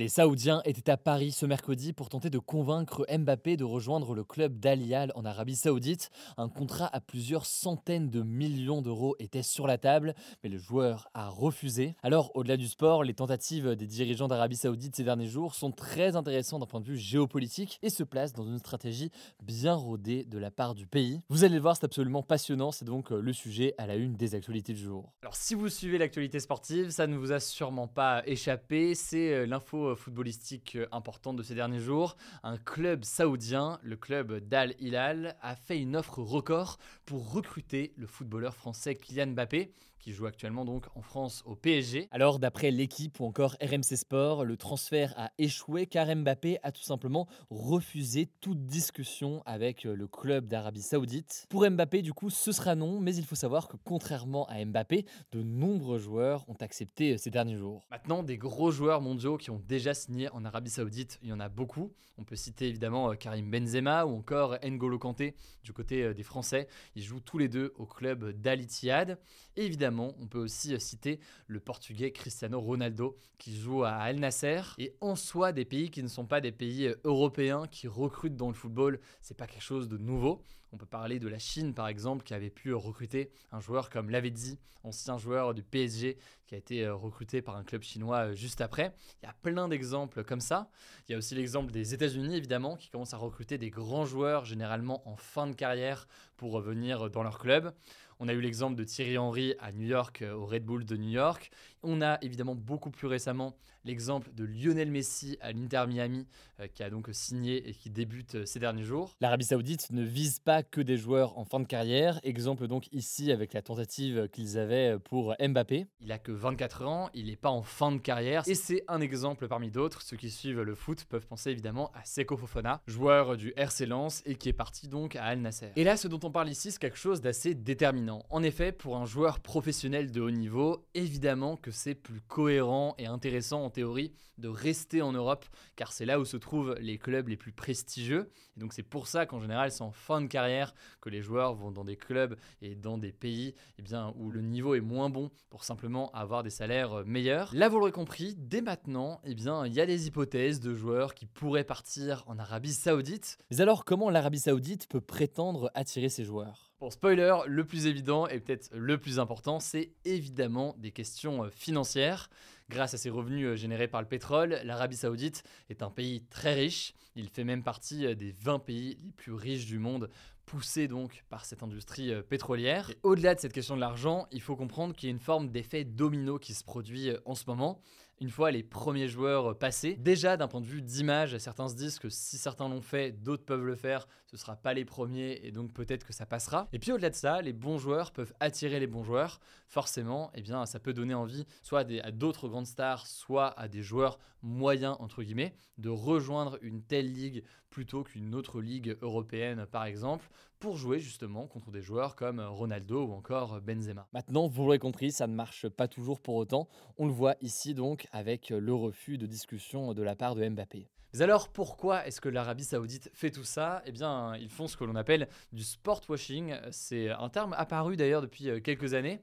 Les Saoudiens étaient à Paris ce mercredi pour tenter de convaincre Mbappé de rejoindre le club d'Al Hilal en Arabie Saoudite. Un contrat à plusieurs centaines de millions d'euros était sur la table, mais le joueur a refusé. Alors, au-delà du sport, les tentatives des dirigeants d'Arabie Saoudite ces derniers jours sont très intéressantes d'un point de vue géopolitique et se placent dans une stratégie bien rodée de la part du pays. Vous allez le voir, c'est absolument passionnant, c'est donc le sujet à la une des actualités du jour. Alors, si vous suivez l'actualité sportive, ça ne vous a sûrement pas échappé, c'est l'info footballistique euh, importante de ces derniers jours, un club saoudien, le club d'Al Hilal, a fait une offre record pour recruter le footballeur français Kylian Mbappé qui joue actuellement donc en France au PSG. Alors d'après l'équipe ou encore RMC Sport, le transfert a échoué car Mbappé a tout simplement refusé toute discussion avec euh, le club d'Arabie Saoudite. Pour Mbappé du coup ce sera non, mais il faut savoir que contrairement à Mbappé, de nombreux joueurs ont accepté euh, ces derniers jours. Maintenant des gros joueurs mondiaux qui ont déjà signé en Arabie Saoudite, il y en a beaucoup. On peut citer évidemment euh, Karim Benzema ou encore N'Golo Kanté du côté des Français. Ils jouent tous les deux au club d'Al Ittihad. évidemment on peut aussi euh, citer le portugais Cristiano Ronaldo qui joue à Al Nasser. Et en soi, des pays qui ne sont pas des pays euh, européens qui recrutent dans le football, c'est pas quelque chose de nouveau. On peut parler de la Chine par exemple qui avait pu recruter un joueur comme Lavezzi, ancien joueur du PSG qui a été euh, recruté par un club chinois juste après. Il y a plein d'exemples comme ça. Il y a aussi l'exemple des États-Unis évidemment qui commencent à recruter des grands joueurs généralement en fin de carrière pour venir dans leur club. On a eu l'exemple de Thierry Henry à New York, euh, au Red Bull de New York. On a évidemment beaucoup plus récemment l'exemple de Lionel Messi à l'Inter Miami, euh, qui a donc signé et qui débute euh, ces derniers jours. L'Arabie Saoudite ne vise pas que des joueurs en fin de carrière. Exemple donc ici avec la tentative qu'ils avaient pour Mbappé. Il a que 24 ans, il n'est pas en fin de carrière et c'est un exemple parmi d'autres. Ceux qui suivent le foot peuvent penser évidemment à Seko Fofana, joueur du RC Lens et qui est parti donc à Al Nasser. Et là, ce dont on parle ici, c'est quelque chose d'assez déterminant. En effet, pour un joueur professionnel de haut niveau, évidemment que c'est plus cohérent et intéressant en théorie de rester en Europe, car c'est là où se trouvent les clubs les plus prestigieux. Et donc c'est pour ça qu'en général, c'est en fin de carrière que les joueurs vont dans des clubs et dans des pays eh où le niveau est moins bon pour simplement avoir des salaires meilleurs. Là, vous l'aurez compris, dès maintenant, eh il y a des hypothèses de joueurs qui pourraient partir en Arabie Saoudite. Mais alors, comment l'Arabie Saoudite peut prétendre attirer ces joueurs? Bon, spoiler, le plus évident et peut-être le plus important, c'est évidemment des questions euh, financières. Grâce à ses revenus euh, générés par le pétrole, l'Arabie saoudite est un pays très riche. Il fait même partie euh, des 20 pays les plus riches du monde poussé donc par cette industrie pétrolière. au-delà de cette question de l'argent, il faut comprendre qu'il y a une forme d'effet domino qui se produit en ce moment une fois les premiers joueurs passés. Déjà, d'un point de vue d'image, certains se disent que si certains l'ont fait, d'autres peuvent le faire. Ce sera pas les premiers et donc peut-être que ça passera. Et puis au-delà de ça, les bons joueurs peuvent attirer les bons joueurs. Forcément, eh bien, ça peut donner envie soit à d'autres grandes stars, soit à des joueurs moyens entre guillemets, de rejoindre une telle ligue plutôt qu'une autre ligue européenne par exemple, pour jouer justement contre des joueurs comme Ronaldo ou encore Benzema. Maintenant, vous l'aurez compris, ça ne marche pas toujours pour autant. On le voit ici donc avec le refus de discussion de la part de Mbappé. Mais alors pourquoi est-ce que l'Arabie Saoudite fait tout ça? Eh bien, ils font ce que l'on appelle du sport washing. C'est un terme apparu d'ailleurs depuis euh, quelques années.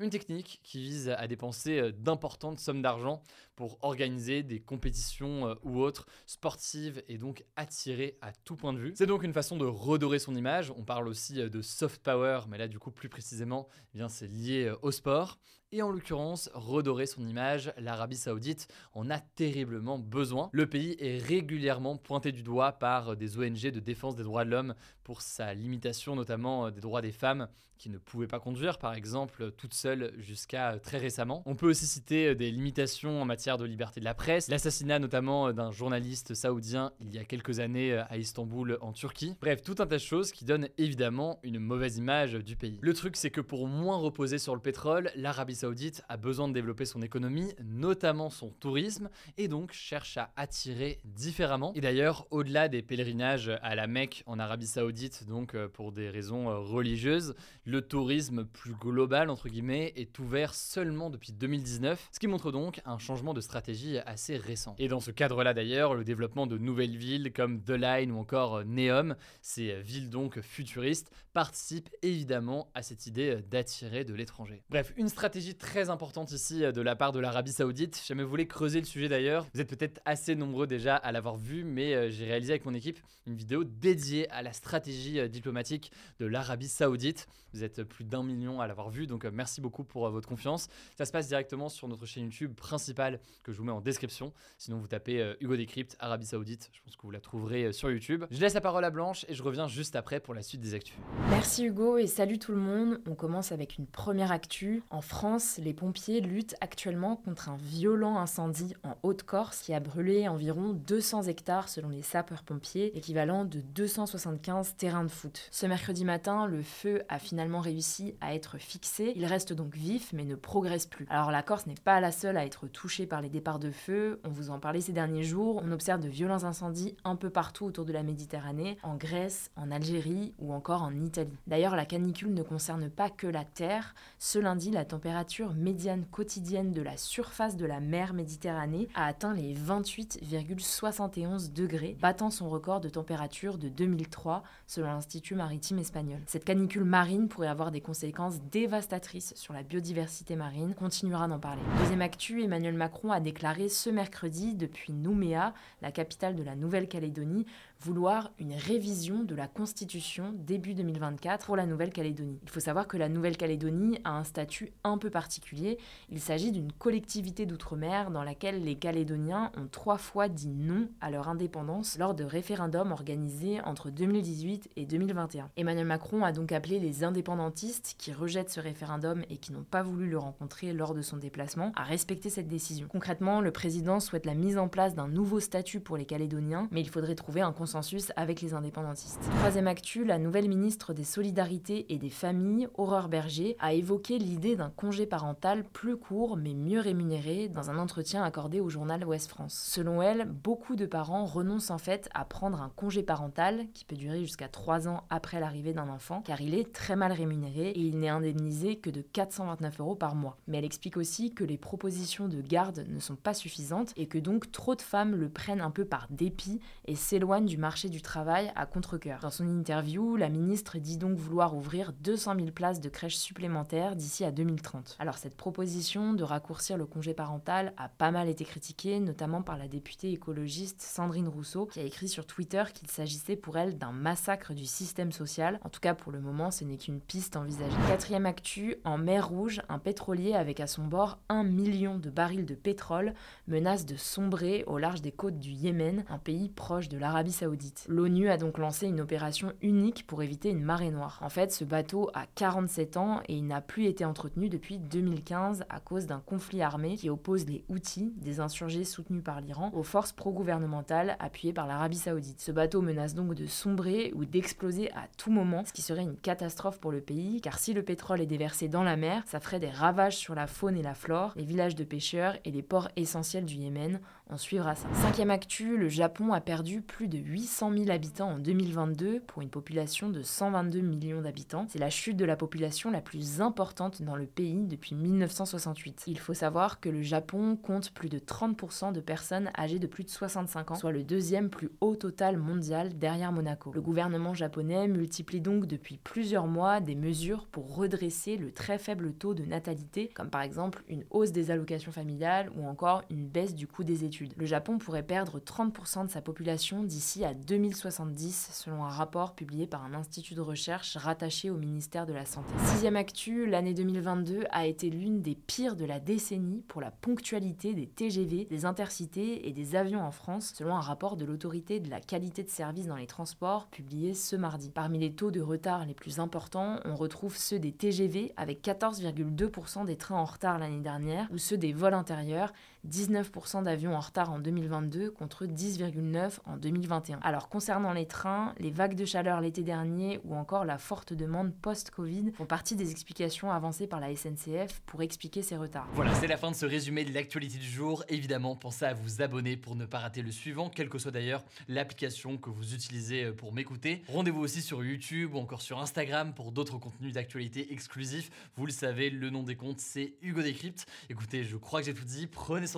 Une technique qui vise à dépenser euh, d'importantes sommes d'argent pour organiser des compétitions euh, ou autres sportives et donc attirer à tout point de vue. C'est donc une façon de redorer son image. On parle aussi euh, de soft power, mais là du coup plus précisément, eh bien c'est lié au sport. Et en l'occurrence, redorer son image, l'Arabie Saoudite en a terriblement besoin. Le pays est régulièrement pointé du doigt par des ONG de défense des droits de l'homme pour sa limitation notamment des droits des femmes qui ne pouvaient pas conduire par exemple toutes seules jusqu'à très récemment. On peut aussi citer des limitations en matière de liberté de la presse, l'assassinat notamment d'un journaliste saoudien il y a quelques années à Istanbul en Turquie. Bref, tout un tas de choses qui donnent évidemment une mauvaise image du pays. Le truc c'est que pour moins reposer sur le pétrole, l'Arabie saoudite a besoin de développer son économie, notamment son tourisme, et donc cherche à attirer différemment. Et d'ailleurs, au-delà des pèlerinages à la Mecque en Arabie saoudite, donc euh, pour des raisons euh, religieuses, le tourisme plus global, entre guillemets, est ouvert seulement depuis 2019, ce qui montre donc un changement de stratégie assez récent. Et dans ce cadre-là d'ailleurs, le développement de nouvelles villes comme The ou encore Neom, ces villes donc futuristes, participent évidemment à cette idée d'attirer de l'étranger. Bref, une stratégie très importante ici de la part de l'Arabie Saoudite. Si jamais vous creuser le sujet d'ailleurs, vous êtes peut-être assez nombreux déjà à l'avoir vu, mais euh, j'ai réalisé avec mon équipe une vidéo dédiée à la stratégie euh, diplomatique de l'Arabie Saoudite. Vous êtes plus d'un million à l'avoir vu, donc euh, merci beaucoup pour votre confiance. Ça se passe directement sur notre chaîne YouTube principale que je vous mets en description. Sinon, vous tapez Hugo Décrypte, Arabie Saoudite. Je pense que vous la trouverez sur YouTube. Je laisse la parole à Blanche et je reviens juste après pour la suite des actus. Merci Hugo et salut tout le monde. On commence avec une première actu. En France, les pompiers luttent actuellement contre un violent incendie en Haute-Corse qui a brûlé environ 200 hectares selon les sapeurs-pompiers, équivalent de 275 terrains de foot. Ce mercredi matin, le feu a finalement réussi à être fixé. Il reste donc vif mais ne progresse plus. Alors la Corse n'est pas la seule à être touchée par les départs de feu. On vous en parlait ces derniers jours. On observe de violents incendies un peu partout autour de la Méditerranée, en Grèce, en Algérie ou encore en Italie. D'ailleurs, la canicule ne concerne pas que la Terre. Ce lundi, la température médiane quotidienne de la surface de la mer Méditerranée a atteint les 28,71 degrés, battant son record de température de 2003 selon l'Institut maritime espagnol. Cette canicule marine pourrait avoir des conséquences dévastatrices sur la biodiversité marine. continuera d'en parler. Deuxième actu, Emmanuel Macron a déclaré ce mercredi depuis Nouméa, la capitale de la Nouvelle-Calédonie, vouloir une révision de la Constitution début 2024 pour la Nouvelle-Calédonie. Il faut savoir que la Nouvelle-Calédonie a un statut un peu particulier. Il s'agit d'une collectivité d'outre-mer dans laquelle les Calédoniens ont trois fois dit non à leur indépendance lors de référendums organisés entre 2018 et 2021. Emmanuel Macron a donc appelé les indépendantistes qui rejettent ce référendum et qui n'ont pas voulu le rencontrer lors de son déplacement à respecter cette décision. Concrètement, le président souhaite la mise en place d'un nouveau statut pour les Calédoniens, mais il faudrait trouver un consensus avec les indépendantistes. Troisième actu, la nouvelle ministre des Solidarités et des Familles, Aurore Berger, a évoqué l'idée d'un congé parental plus court mais mieux rémunéré dans un entretien accordé au journal Ouest France. Selon elle, beaucoup de parents renoncent en fait à prendre un congé parental qui peut durer jusqu'à 3 ans après l'arrivée d'un enfant car il est très mal rémunéré et il n'est indemnisé que de 429 euros par mois. Mais elle explique aussi que les propositions de garde ne sont pas suffisantes et que donc trop de femmes le prennent un peu par dépit et s'éloignent du marché du travail à contre-coeur. Dans son interview, la ministre dit donc vouloir ouvrir 200 000 places de crèches supplémentaires d'ici à 2030. Alors cette proposition de raccourcir le congé parental a pas mal été critiquée, notamment par la députée écologiste Sandrine Rousseau, qui a écrit sur Twitter qu'il s'agissait pour elle d'un massacre du système social. En tout cas, pour le moment, ce n'est qu'une piste envisagée. Quatrième actu, en mer Rouge, un pétrolier avec à son bord un million de barils de pétrole menace de sombrer au large des côtes du Yémen, un pays proche de l'Arabie saoudite. L'ONU a donc lancé une opération unique pour éviter une marée noire. En fait, ce bateau a 47 ans et il n'a plus été entretenu depuis 2015 à cause d'un conflit armé qui oppose les Houthis, des insurgés soutenus par l'Iran, aux forces pro-gouvernementales appuyées par l'Arabie saoudite. Ce bateau menace donc de sombrer ou d'exploser à tout moment, ce qui serait une catastrophe pour le pays, car si le pétrole est déversé dans la mer, ça ferait des ravages sur la faune et la flore, les villages de pêcheurs et les ports essentiels du Yémen. On suivra ça. Cinquième actu, le Japon a perdu plus de 800 000 habitants en 2022 pour une population de 122 millions d'habitants. C'est la chute de la population la plus importante dans le pays depuis 1968. Il faut savoir que le Japon compte plus de 30% de personnes âgées de plus de 65 ans, soit le deuxième plus haut total mondial derrière Monaco. Le gouvernement japonais multiplie donc depuis plusieurs mois des mesures pour redresser le très faible taux de natalité, comme par exemple une hausse des allocations familiales ou encore une baisse du coût des études. Le Japon pourrait perdre 30% de sa population d'ici à 2070, selon un rapport publié par un institut de recherche rattaché au ministère de la Santé. Sixième actu, l'année 2022 a été l'une des pires de la décennie pour la ponctualité des TGV, des intercités et des avions en France, selon un rapport de l'autorité de la qualité de service dans les transports publié ce mardi. Parmi les taux de retard les plus importants, on retrouve ceux des TGV avec 14,2% des trains en retard l'année dernière, ou ceux des vols intérieurs, 19% d'avions en retard en 2022 contre 10,9 en 2021. Alors concernant les trains, les vagues de chaleur l'été dernier ou encore la forte demande post-Covid font partie des explications avancées par la SNCF pour expliquer ces retards. Voilà, c'est la fin de ce résumé de l'actualité du jour. Évidemment, pensez à vous abonner pour ne pas rater le suivant, quelle que soit d'ailleurs l'application que vous utilisez euh, pour m'écouter. Rendez-vous aussi sur YouTube ou encore sur Instagram pour d'autres contenus d'actualité exclusifs. Vous le savez, le nom des comptes, c'est Hugo Décrypte. Écoutez, je crois que j'ai tout dit. Prenez soin